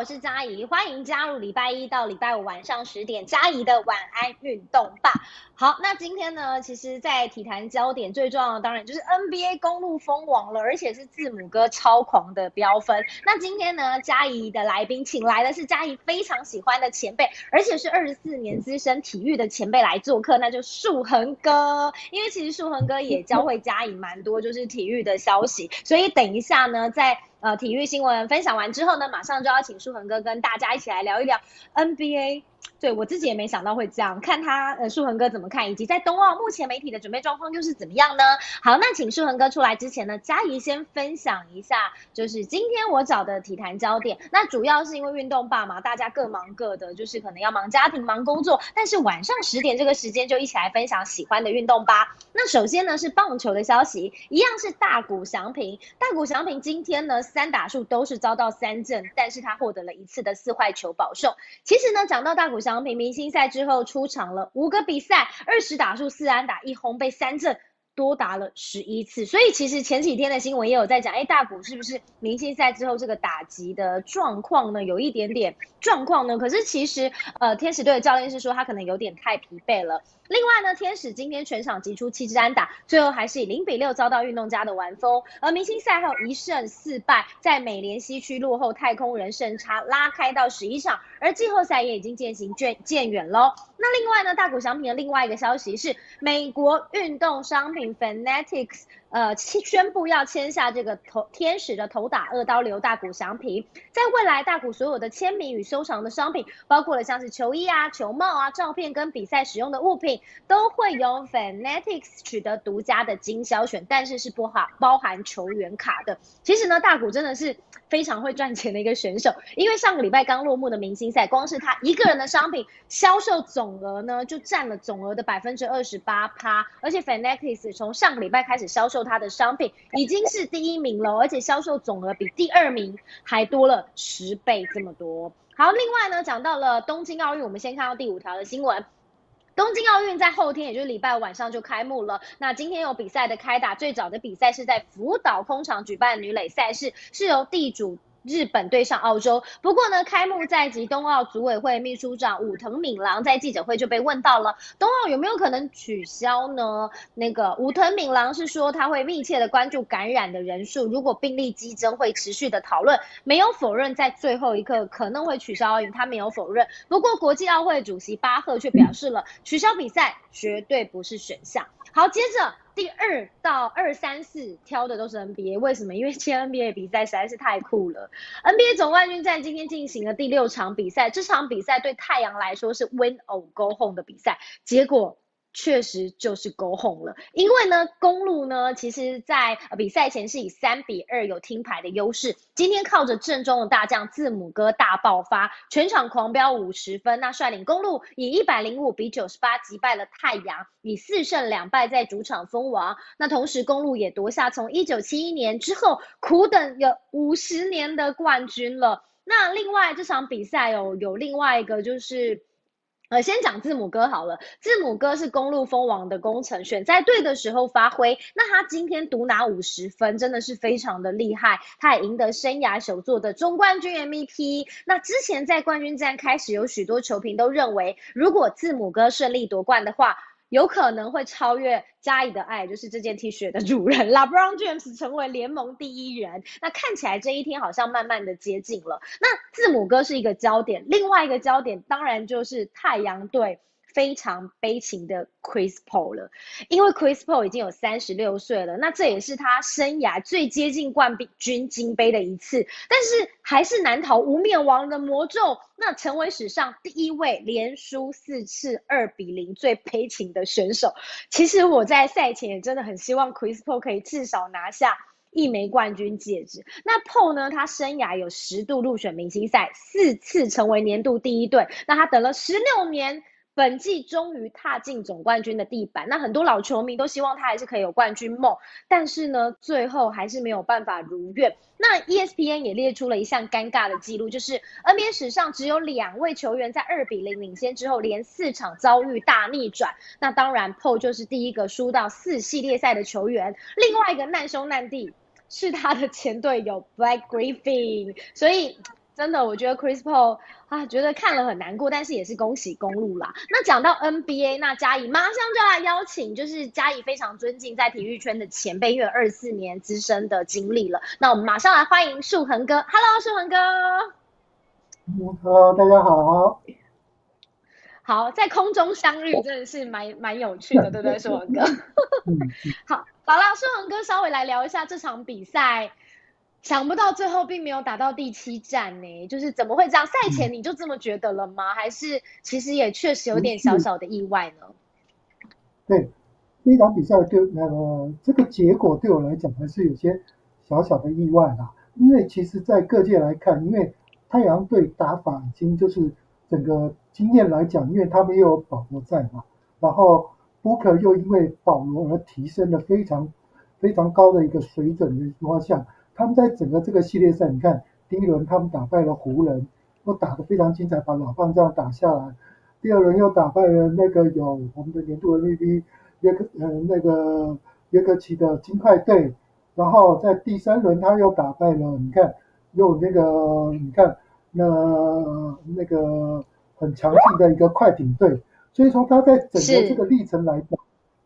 我是佳怡，欢迎加入礼拜一到礼拜五晚上十点佳怡的晚安运动吧。好，那今天呢，其实，在体坛焦点最重要的当然就是 NBA 公路封王了，而且是字母哥超狂的飙分。那今天呢，佳怡的来宾请来的是佳怡非常喜欢的前辈，而且是二十四年资深体育的前辈来做客，那就树恒哥。因为其实树恒哥也教会佳怡蛮多就是体育的消息，所以等一下呢，在呃，体育新闻分享完之后呢，马上就要请舒恒哥跟大家一起来聊一聊 NBA。对我自己也没想到会这样，看他呃，舒恒哥怎么看，以及在冬奥目前媒体的准备状况又是怎么样呢？好，那请舒恒哥出来之前呢，嘉怡先分享一下，就是今天我找的体坛焦点。那主要是因为运动爸嘛，大家各忙各的，就是可能要忙家庭、忙工作，但是晚上十点这个时间就一起来分享喜欢的运动吧。那首先呢是棒球的消息，一样是大谷翔平。大谷翔平今天呢三打数都是遭到三振，但是他获得了一次的四坏球保送。其实呢讲到大谷翔。祥平明星赛之后出场了五个比赛，二十打数四安打一轰，被三振多达了十一次。所以其实前几天的新闻也有在讲，哎，大谷是不是明星赛之后这个打击的状况呢？有一点点状况呢？可是其实呃，天使队的教练是说他可能有点太疲惫了。另外呢，天使今天全场击出七支安打，最后还是以零比六遭到运动家的完封。而明星赛后一胜四败，在美联西区落后太空人胜差拉开到十一场，而季后赛也已经渐行渐渐远喽。那另外呢，大谷翔平的另外一个消息是，美国运动商品 in fanatics 呃，宣布要签下这个头天使的头打二刀流大谷翔平，在未来大谷所有的签名与收藏的商品，包括了像是球衣啊、球帽啊、照片跟比赛使用的物品，都会由 Fanatics 取得独家的经销权，但是是不含包含球员卡的。其实呢，大谷真的是非常会赚钱的一个选手，因为上个礼拜刚落幕的明星赛，光是他一个人的商品销售总额呢，就占了总额的百分之二十八趴，而且 Fanatics 从上个礼拜开始销售。它的商品已经是第一名了，而且销售总额比第二名还多了十倍这么多。好，另外呢，讲到了东京奥运，我们先看到第五条的新闻。东京奥运在后天，也就是礼拜晚上就开幕了。那今天有比赛的开打，最早的比赛是在福岛空场举办女垒赛事，是由地主。日本对上澳洲，不过呢，开幕在即，冬奥组委会秘书长武藤敏郎在记者会就被问到了，冬奥有没有可能取消呢？那个武藤敏郎是说他会密切的关注感染的人数，如果病例激增会持续的讨论，没有否认在最后一刻可能会取消奥运，他没有否认。不过国际奥会主席巴赫却表示了，取消比赛绝对不是选项。好，接着。第二到二三四挑的都是 NBA，为什么？因为签 NBA 比赛实在是太酷了。NBA 总冠军战今天进行了第六场比赛，这场比赛对太阳来说是 Win or Go Home 的比赛，结果。确实就是狗哄了，因为呢，公路呢，其实在比赛前是以三比二有听牌的优势。今天靠着正中的大将字母哥大爆发，全场狂飙五十分，那率领公路以一百零五比九十八击败了太阳，以四胜两败在主场封王。那同时，公路也夺下从一九七一年之后苦等有五十年的冠军了。那另外这场比赛有有另外一个就是。呃，先讲字母哥好了。字母哥是公路蜂王的功臣，选在对的时候发挥。那他今天独拿五十分，真的是非常的厉害。他也赢得生涯首座的中冠军 MVP。那之前在冠军战开始，有许多球评都认为，如果字母哥顺利夺冠的话。有可能会超越加以的爱，就是这件 T 恤的主人 LeBron James 成为联盟第一人。那看起来这一天好像慢慢的接近了。那字母哥是一个焦点，另外一个焦点当然就是太阳队。非常悲情的 Chris Paul 了，因为 Chris Paul 已经有三十六岁了，那这也是他生涯最接近冠军金杯的一次，但是还是难逃无冕王的魔咒，那成为史上第一位连输四次二比零最悲情的选手。其实我在赛前也真的很希望 Chris Paul 可以至少拿下一枚冠军戒指。那 Paul 呢，他生涯有十度入选明星赛，四次成为年度第一队，那他等了十六年。本季终于踏进总冠军的地板，那很多老球迷都希望他还是可以有冠军梦，但是呢，最后还是没有办法如愿。那 ESPN 也列出了一项尴尬的记录，就是 NBA 史上只有两位球员在二比零领先之后，连四场遭遇大逆转。那当然，PO 就是第一个输到四系列赛的球员，另外一个难兄难弟是他的前队友 Black Griffin，所以。真的，我觉得 Chris Paul 啊，觉得看了很难过，但是也是恭喜公路啦。那讲到 NBA，那嘉怡马上就来邀请，就是嘉怡非常尊敬在体育圈的前辈，因为二四年资深的经历了。那我们马上来欢迎树恒哥，Hello，树恒哥。Hello，大家好。好，在空中相遇真的是蛮蛮有趣的，对不对，树恒哥？好，好了，树恒哥稍微来聊一下这场比赛。想不到最后并没有打到第七战呢，就是怎么会这样？赛前你就这么觉得了吗？还是其实也确实有点小小的意外呢？对，那场比赛对呃这个结果对我来讲还是有些小小的意外啦。因为其实，在各界来看，因为太阳队打法已经就是整个经验来讲，因为他们又有保罗在嘛，然后 Booker 又因为保罗而提升了非常非常高的一个水准的情况下。他们在整个这个系列赛，你看第一轮他们打败了湖人，都打得非常精彩，把老棒这样打下来。第二轮又打败了那个有我们的年度 MVP 约克呃那个约克奇的金块队，然后在第三轮他又打败了，你看又那个你看那那个很强劲的一个快艇队。所以说他在整个这个历程来讲，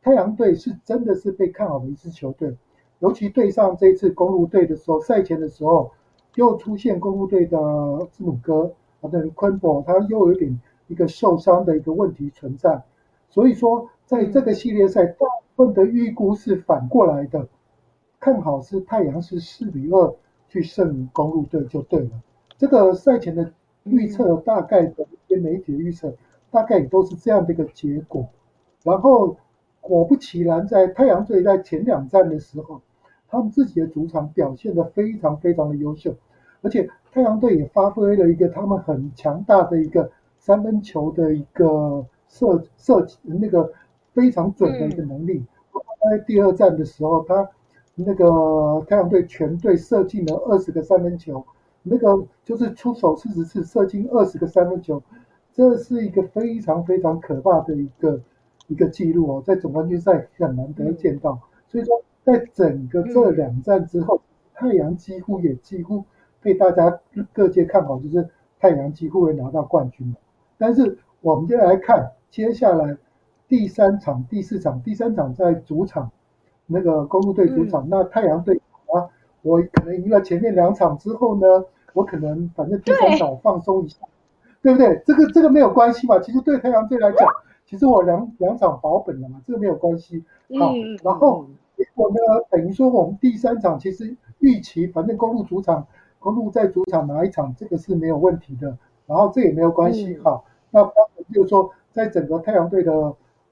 太阳队是真的是被看好的一支球队。尤其对上这一次公路队的时候，赛前的时候又出现公路队的字母哥，啊，的昆博，他又有点一个受伤的一个问题存在。所以说，在这个系列赛，大部分的预估是反过来的，看好是太阳是四比二去胜公路队就对了。这个赛前的预测，大概的一些媒体的预测，大概也都是这样的一个结果。然后果不其然，在太阳队在前两战的时候。他们自己的主场表现得非常非常的优秀，而且太阳队也发挥了一个他们很强大的一个三分球的一个射射那个非常准的一个能力。在第二战的时候，他那个太阳队全队射进了二十个三分球，那个就是出手四十次射进二十个三分球，这是一个非常非常可怕的一个一个记录哦，在总冠军赛很难得见到，所以说。在整个这两战之后，太阳几乎也几乎被大家各界看好，就是太阳几乎会拿到冠军了。但是我们就来看接下来第三场、第四场。第三场在主场，那个公路队主场，那太阳队啊，我可能赢了前面两场之后呢，我可能反正第三场放松一下，对不对？这个这个没有关系嘛。其实对太阳队来讲，其实我两两场保本了嘛，这个没有关系。好，然后。结果呢？等于说我们第三场其实预期，反正公路主场，公路在主场拿一场，这个是没有问题的。然后这也没有关系，好。那当然就是说，在整个太阳队的，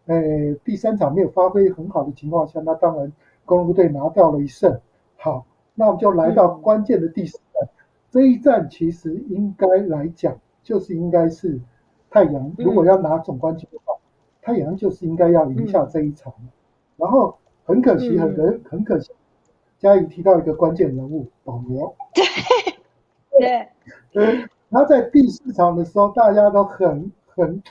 呃，第三场没有发挥很好的情况下，那当然公路队拿掉了一胜。好，那我们就来到关键的第四战。这一战其实应该来讲，就是应该是太阳如果要拿总冠军的话，太阳就是应该要赢下这一场。然后。很可惜，很可很可惜。嘉怡提到一个关键人物保罗，对对。对，他在第四场的时候，大家都很很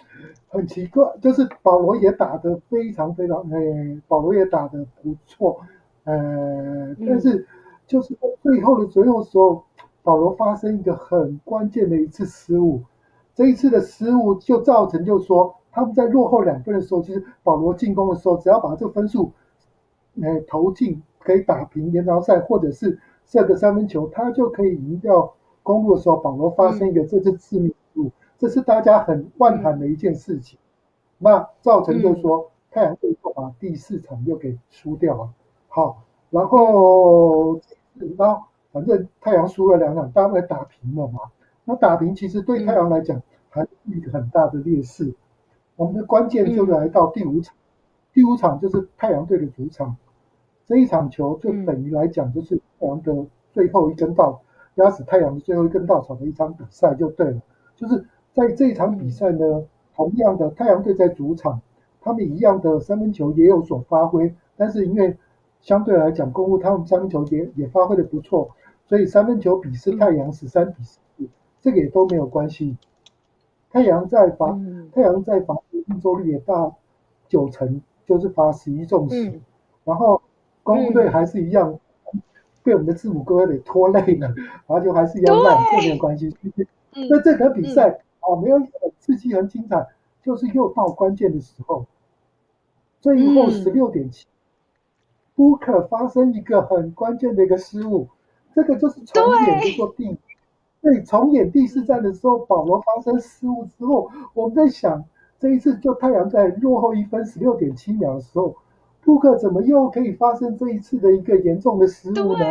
很奇怪，就是保罗也打得非常非常，哎，保罗也打得不错，呃，但是就是在最后的最后时候，保罗发生一个很关键的一次失误，这一次的失误就造成，就是说他们在落后两分的时候，其实保罗进攻的时候，只要把这个分数。呃，投进可以打平延长赛，或者是射个三分球，他就可以赢掉公路的时候，保罗发生一个这次致命失误，这是大家很万谈的一件事情。那造成就是说，太阳队就把第四场又给输掉了。好，然后然后反正太阳输了两场，当然打平了嘛。那打平其实对太阳来讲还是一个很大的劣势。我们的关键就来到第五场。第五场就是太阳队的主场，这一场球就等于来讲就是太阳的最后一根稻，压死太阳的最后一根稻草的一场比赛就对了。就是在这一场比赛呢，同样的，太阳队在主场，他们一样的三分球也有所发挥，但是因为相对来讲，公路他们三分球也也发挥的不错，所以三分球比是太阳十三比十四，这个也都没有关系。太阳在罚，太阳在罚命中率也到九成，就是罚十一中十，然后公路队还是一样被我们的字母哥给拖累了，然后就还是一样烂，这没有关系。那这个比赛啊，没有很刺激、很精彩，就是又到关键的时候，最后十六点七。不可发生一个很关键的一个失误，这个就是重演，就说第对。重演第四战的时候，保罗发生失误之后，我们在想这一次就太阳在落后一分十六点七秒的时候，布克怎么又可以发生这一次的一个严重的失误呢？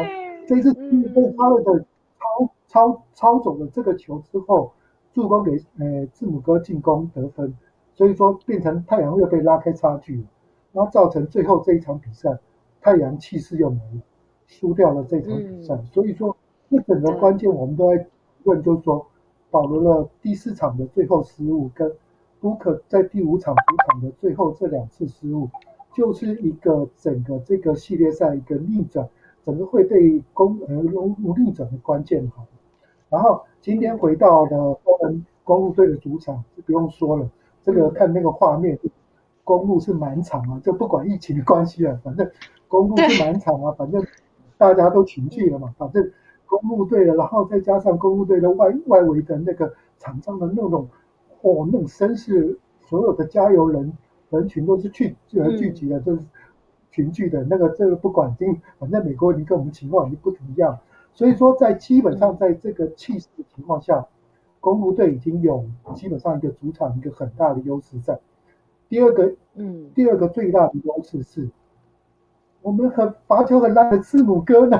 这一次被哈勒的抄抄抄走了这个球之后，助攻给呃字母哥进攻得分，所以说变成太阳又被拉开差距了，然后造成最后这一场比赛。太阳气势又没了，输掉了这场比赛。所以说，这整个关键我们都在问，就是说，保留了第四场的最后失误，跟布克在第五场主场的最后这两次失误，就是一个整个这个系列赛一个逆转，整个会被攻呃逆逆转的关键哈。然后今天回到了波恩公路队的主场，就不用说了，这个看那个画面，公路是满场啊，就不管疫情的关系啊，反正。公路是满场啊，反正大家都群聚了嘛，反正公路队的，然后再加上公路队的外外围的那个场上的那种，哦，那种声势，所有的加油人人群都是聚呃聚集的，就是群聚的那个，这个不管经反正美国已经跟我们情况已经不一样，所以说在基本上在这个气势的情况下，公路队已经有基本上一个主场一个很大的优势在。第二个，嗯，第二个最大的优势是。我们很罚球很烂的字母哥呢，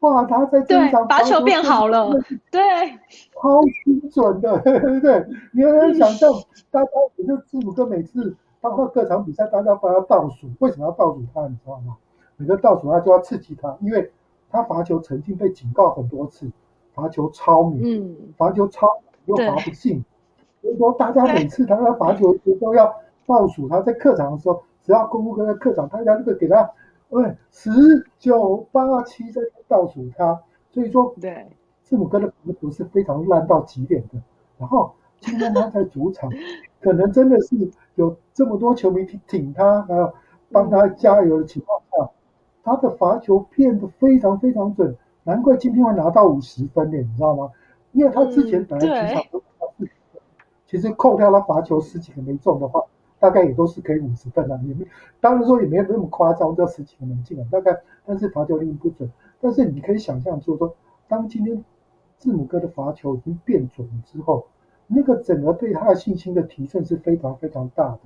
哇，他在这场罚球变好了，对，超精准的，对 对对？你很难想象，大家也就字母哥每次包括各场比赛，大家帮他倒数，为什么要倒数他？你知道吗？每个倒数他就要刺激他，因为他罚球曾经被警告很多次，罚球超敏，嗯，罚球超又罚不进，所以说大家每次他要罚球时都要倒数他在客场的时候。只要公路哥在客场，大家就会给他，喂，十九八七在倒数他，所以说，对，字母哥的不是非常烂到极点的。然后今天他在主场，可能真的是有这么多球迷挺他，还有帮他加油的情况下，他的罚球变得非常非常准，难怪今天会拿到五十分呢，你知道吗？因为他之前本来主场都其实扣掉他罚球十几个没中的话。大概也都是可以五十分的，也没当然说也没有那么夸张，这十几个门进啊，大概但是罚球率不准。但是你可以想象，就是说，当今天字母哥的罚球已经变准了之后，那个整个对他的信心的提升是非常非常大的。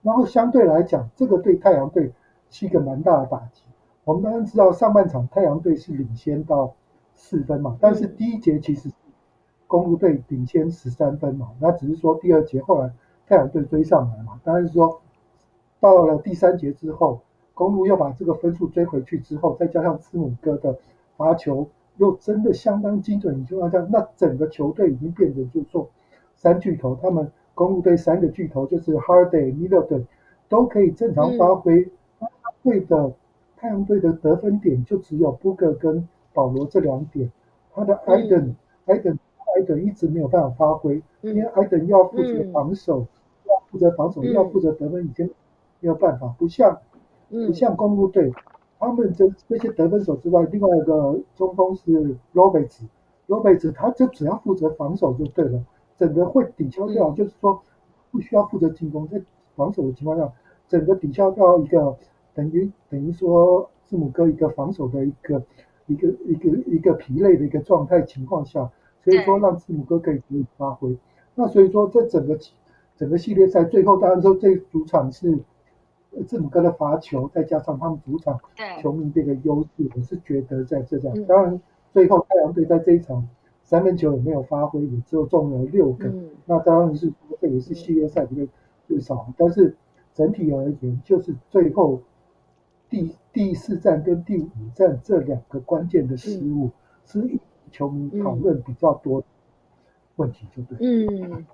然后相对来讲，这个对太阳队是一个蛮大的打击。我们当然知道上半场太阳队是领先到四分嘛，但是第一节其实公路队领先十三分嘛，那只是说第二节后来。太阳队追上来嘛？当然是说，到了第三节之后，公路又把这个分数追回去之后，再加上字母哥的罚球又真的相当精准，情况下，那整个球队已经变成就是说三巨头，他们公路队三个巨头就是 Hardy、Middleton 都可以正常发挥。队的太阳队的得分点就只有 Booker 跟保罗这两点，他的 Iden Iden。艾登一直没有办法发挥，因为艾登要负责防守，要负责防守，要负责得分，已经没有办法。不像，不像公路队，他们这这些得分手之外，另外一个中锋是罗贝兹，罗贝兹他就只要负责防守就对了，整个会抵消掉，就是说不需要负责进攻，在防守的情况下，整个抵消掉一个等于等于说字母哥一个防守的一个一个一个一个疲累的一个状态情况下。所以说让字母哥可以可以发挥，那所以说这整个整个系列赛最后当然说这主场是字母哥的罚球，再加上他们主场球迷这个优势，我是觉得在这场。当然最后太阳队在这一场三分球也没有发挥，也只有中了六个，那当然是这也是系列赛里面最少。但是整体而言，就是最后第第四战跟第五战这两个关键的失误是。球迷讨论比较多问题，就对。嗯，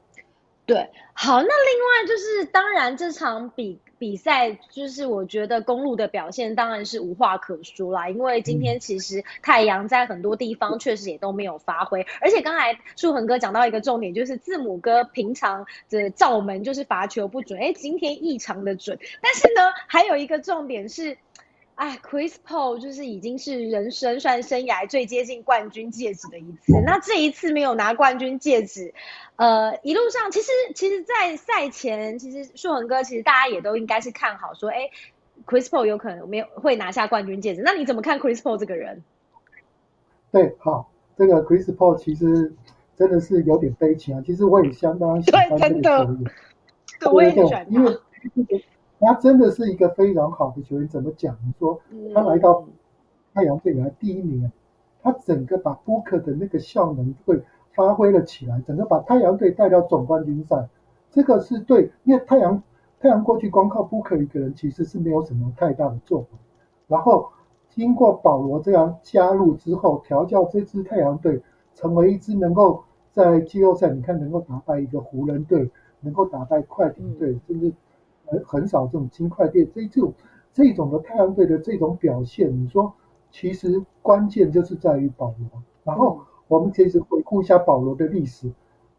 对，好，那另外就是，当然这场比比赛，就是我觉得公路的表现当然是无话可说啦，因为今天其实太阳在很多地方确实也都没有发挥，而且刚才树恒哥讲到一个重点，就是字母哥平常的罩门就是罚球不准，哎，今天异常的准，但是呢，还有一个重点是。哎，Chris Paul 就是已经是人生算生涯最接近冠军戒指的一次。那这一次没有拿冠军戒指，呃，一路上其实其实，在赛前，其实树恒哥其实大家也都应该是看好说，哎，Chris Paul 有可能没有会拿下冠军戒指。那你怎么看 Chris Paul 这个人？对，好，这个 Chris Paul 其实真的是有点悲情啊。其实我也相当喜欢这个球员，我也很喜欢因为。他真的是一个非常好的球员，怎么讲？你说他来到太阳队来第一名，他整个把 Booker 的那个效能会发挥了起来，整个把太阳队带到总冠军赛。这个是对，因为太阳太阳过去光靠 Booker 一个人其实是没有什么太大的作用。然后经过保罗这样加入之后，调教这支太阳队成为一支能够在季后赛，你看能够打败一个湖人队，能够打败快艇队，甚至。很很少这种金块队这这种这种的太阳队的这种表现，你说其实关键就是在于保罗。然后我们其实回顾一下保罗的历史，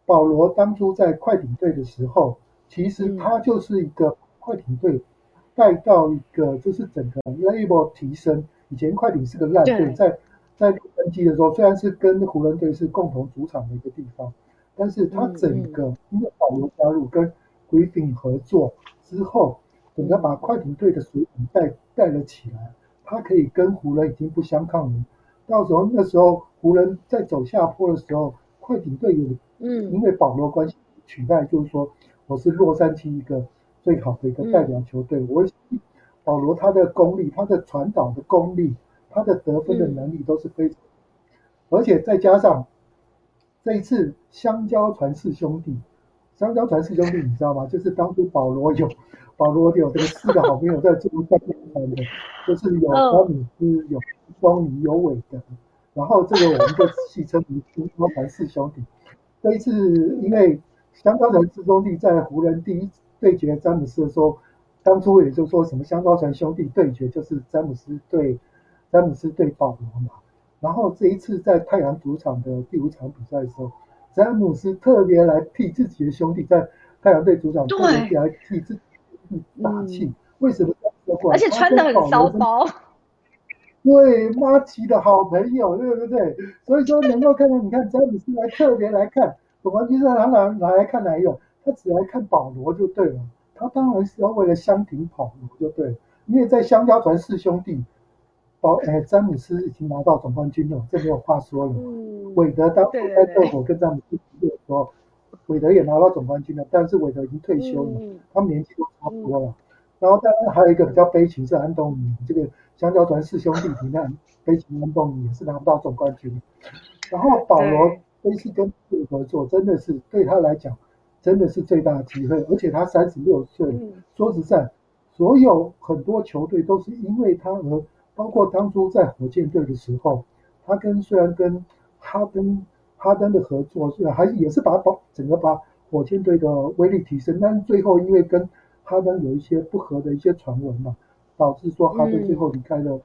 保罗当初在快艇队的时候，其实他就是一个快艇队带到一个就是整个 level 提升。以前快艇是个烂队，在在洛杉矶的时候，虽然是跟湖人队是共同主场的一个地方，但是他整个因为保罗加入跟 Griffin 合作。之后，整个把快艇队的水准带带了起来，他可以跟湖人已经不相抗衡。到时候那时候湖人在走下坡的时候，快艇队有嗯，因为保罗关系取代，就是说我是洛杉矶一个最好的一个代表球队。我保罗他的功力，他的传导的功力，他的得分的能力都是非常，而且再加上这一次香蕉传世兄弟。香蕉船四兄弟，你知道吗？就是当初保罗有保罗有这个四个好朋友在做战团的，就是有詹姆斯、有双尼、有韦德，然后这个我们就戏称为香蕉传世兄弟。这一次，因为香蕉船四兄弟在湖人第一对决詹姆斯的时候，当初也就说什么香蕉船兄弟对决就是詹姆斯对詹姆斯对保罗嘛。然后这一次在太阳主场的第五场比赛的时候。詹姆斯特别来替自己的兄弟在太阳队主场特别来替自己打气，为什么？而且穿的很骚包。对，马奇的好朋友，对不对？所以说能够看到，你看詹姆斯来特别来看，总冠军赛哪哪哪来看哪有？他只来看保罗就对了。他当然是要为了相挺保罗就对了，因为在香蕉船四兄弟。保哎，詹姆斯已经拿到总冠军了，这没有话说了。韦德当初在热火跟詹姆斯比的时候，韦德也拿到总冠军了，但是韦德已经退休了，他们年纪都差不多了。然后当然还有一个比较悲情是安东尼，这个香蕉船四兄弟里面悲情安东尼也是拿不到总冠军。然后保罗这次跟队合作，真的是对他来讲真的是最大的机会，而且他三十六岁，说实在，所有很多球队都是因为他而。包括当初在火箭队的时候，他跟虽然跟哈登哈登的合作，虽然还是也是把把整个把火箭队的威力提升，但是最后因为跟哈登有一些不合的一些传闻嘛，导致说哈登最后离开了，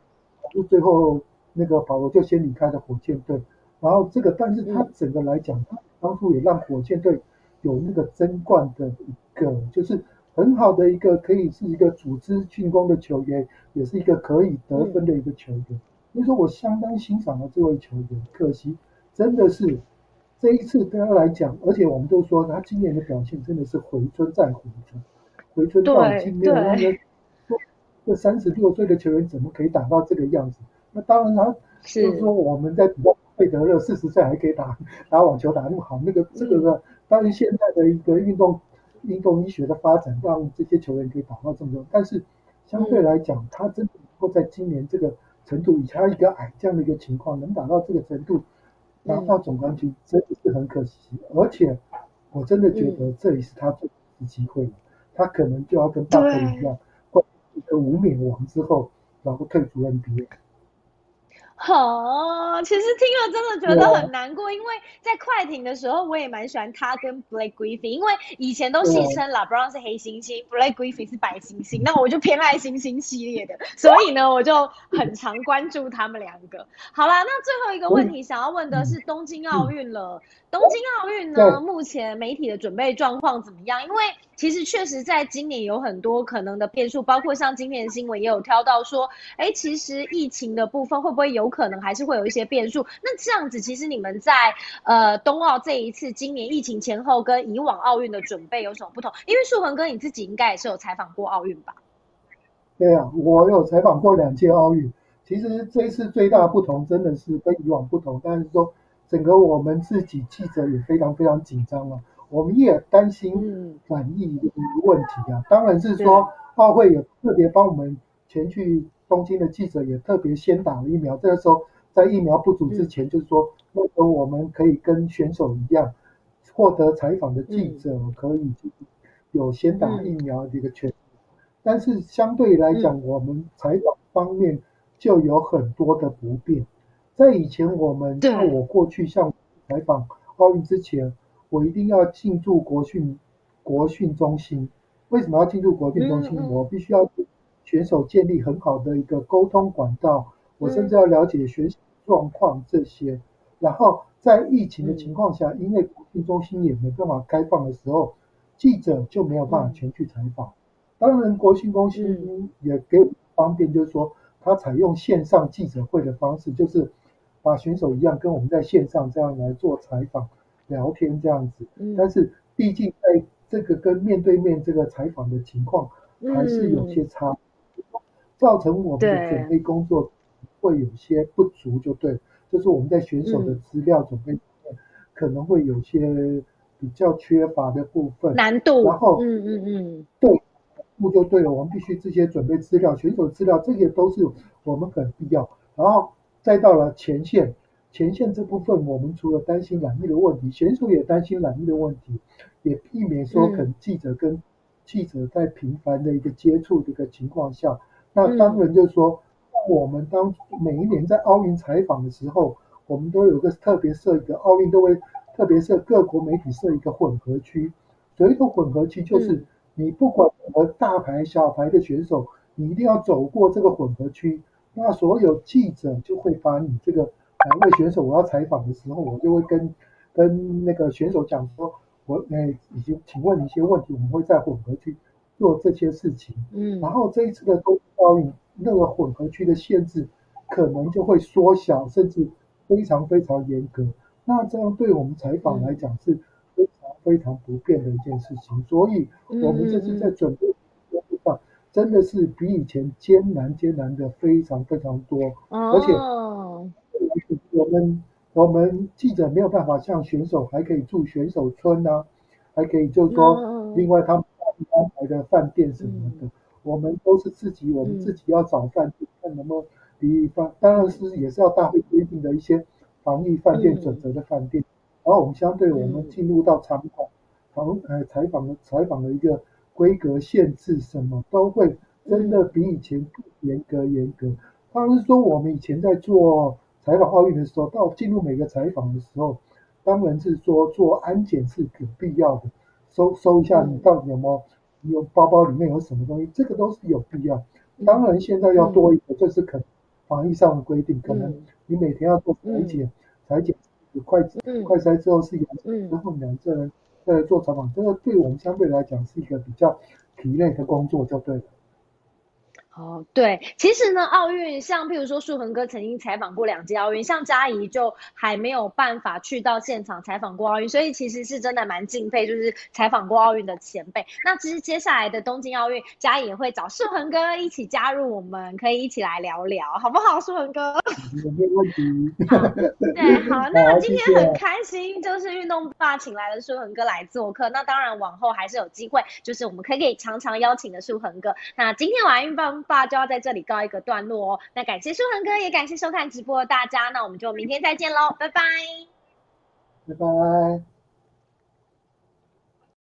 就最后那个保罗就先离开了火箭队。然后这个，但是他整个来讲，他当初也让火箭队有那个争冠的一个就是。很好的一个可以是一个组织进攻的球员，也是一个可以得分的一个球员。所以说我相当欣赏了这位球员。可惜真的是这一次对他来讲，而且我们都说他今年的表现真的是回春再回春，回春到今没有那个这三十六岁的球员怎么可以打到这个样子？那当然他就是说我们在比较费德勒四十岁还可以打打网球打那么好，那个这个呢，当然现在的一个运动。运动医学的发展让这些球员可以打到这么多，但是相对来讲，他真的能够在今年这个程度，以他一个矮这样的一个情况，能打到这个程度，拿到总冠军，真的是很可惜。而且我真的觉得这也是他最后的机会了，他可能就要跟大哥一样，一个无冕王之后，然后退出 NBA。哦，其实听了真的觉得很难过，因为在快艇的时候，我也蛮喜欢他跟 Blake Griffin，因为以前都戏称 LeBron 是黑猩猩，Blake Griffin 是白猩猩，那我就偏爱猩猩系列的，所以呢，我就很常关注他们两个。好啦，那最后一个问题想要问的是东京奥运了，东京奥运呢，目前媒体的准备状况怎么样？因为其实确实在今年有很多可能的变数，包括像今天的新闻也有挑到说，哎，其实疫情的部分会不会有可能还是会有一些变数？那这样子，其实你们在呃冬奥这一次今年疫情前后跟以往奥运的准备有什么不同？因为树恒哥你自己应该也是有采访过奥运吧？对啊，我有采访过两届奥运。其实这一次最大的不同真的是跟以往不同，但是说整个我们自己记者也非常非常紧张啊。我们也担心反疫的问题啊，当然是说奥会也特别帮我们前去东京的记者也特别先打了疫苗。这个时候在疫苗不足之前，就是说那时候我们可以跟选手一样，获得采访的记者可以有先打疫苗的一个权利。但是相对来讲，我们采访方面就有很多的不便。在以前我们像我过去像采访奥运之前。我一定要进驻国训国训中心。为什么要进驻国训中心？我必须要选手建立很好的一个沟通管道。我甚至要了解选手状况这些。然后在疫情的情况下，因为国训中心也没办法开放的时候，记者就没有办法前去采访。当然，国训中心也给我方便，就是说他采用线上记者会的方式，就是把选手一样跟我们在线上这样来做采访。聊天这样子，但是毕竟在这个跟面对面这个采访的情况还是有些差，造成我们的准备工作会有些不足，就对，就是我们在选手的资料准备可能会有些比较缺乏的部分。难度，然后嗯嗯嗯，对，不就对了，我们必须这些准备资料、选手资料，这些都是我们很必要，然后再到了前线。前线这部分，我们除了担心染疫的问题，选手也担心染疫的问题，也避免说可能记者跟记者在频繁的一个接触的一个情况下，那当然就是说，我们当每一年在奥运采访的时候，我们都有个特别设一个奥运都会特别设各国媒体设一个混合区，所谓的混合区就是你不管什么大牌小牌的选手，你一定要走过这个混合区，那所有记者就会把你这个。哪位选手我要采访的时候，我就会跟跟那个选手讲说，我诶，已经请问一些问题，我们会在混合区做这些事情。嗯，然后这一次的冬奥运那个混合区的限制可能就会缩小，甚至非常非常严格。那这样对我们采访来讲是非常非常不便的一件事情。所以，我们这次在准备上真的是比以前艰难艰难的非常非常多，而且。我们我们记者没有办法像选手还可以住选手村啊，还可以就是说，另外他们安排的饭店什么的，我们都是自己我们自己要找饭店，看能不能比方，当然是也是要大会规定的一些防疫饭店准则的饭店。然后我们相对我们进入到场馆访呃采访的采访的一个规格限制什么都会真的比以前更严格严格。当然是说我们以前在做。采访奥运的时候，到进入每个采访的时候，当然是说做安检是有必要的，搜搜一下你到底有没有有包包里面有什么东西，这个都是有必要。当然现在要多一个，这是可防疫上的规定，可能你每天要做裁剪，裁剪快快筛之后是阳性之后，两个人再来做采访，这个对我们相对来讲是一个比较疲累的工作，就对了。哦，对，其实呢，奥运像譬如说树恒哥曾经采访过两届奥运，像嘉怡就还没有办法去到现场采访过奥运，所以其实是真的蛮敬佩，就是采访过奥运的前辈。那其实接下来的东京奥运，嘉怡也会找树恒哥一起加入，我们可以一起来聊聊，好不好，树恒哥？没问题。对，好，那今天很开心，就是运动爸请来了树恒哥来做客，那当然往后还是有机会，就是我们可以常常邀请的树恒哥。那今天晚运棒。爸就要在这里告一个段落哦。那感谢舒恒哥，也感谢收看直播的大家。那我们就明天再见喽，拜拜，拜拜。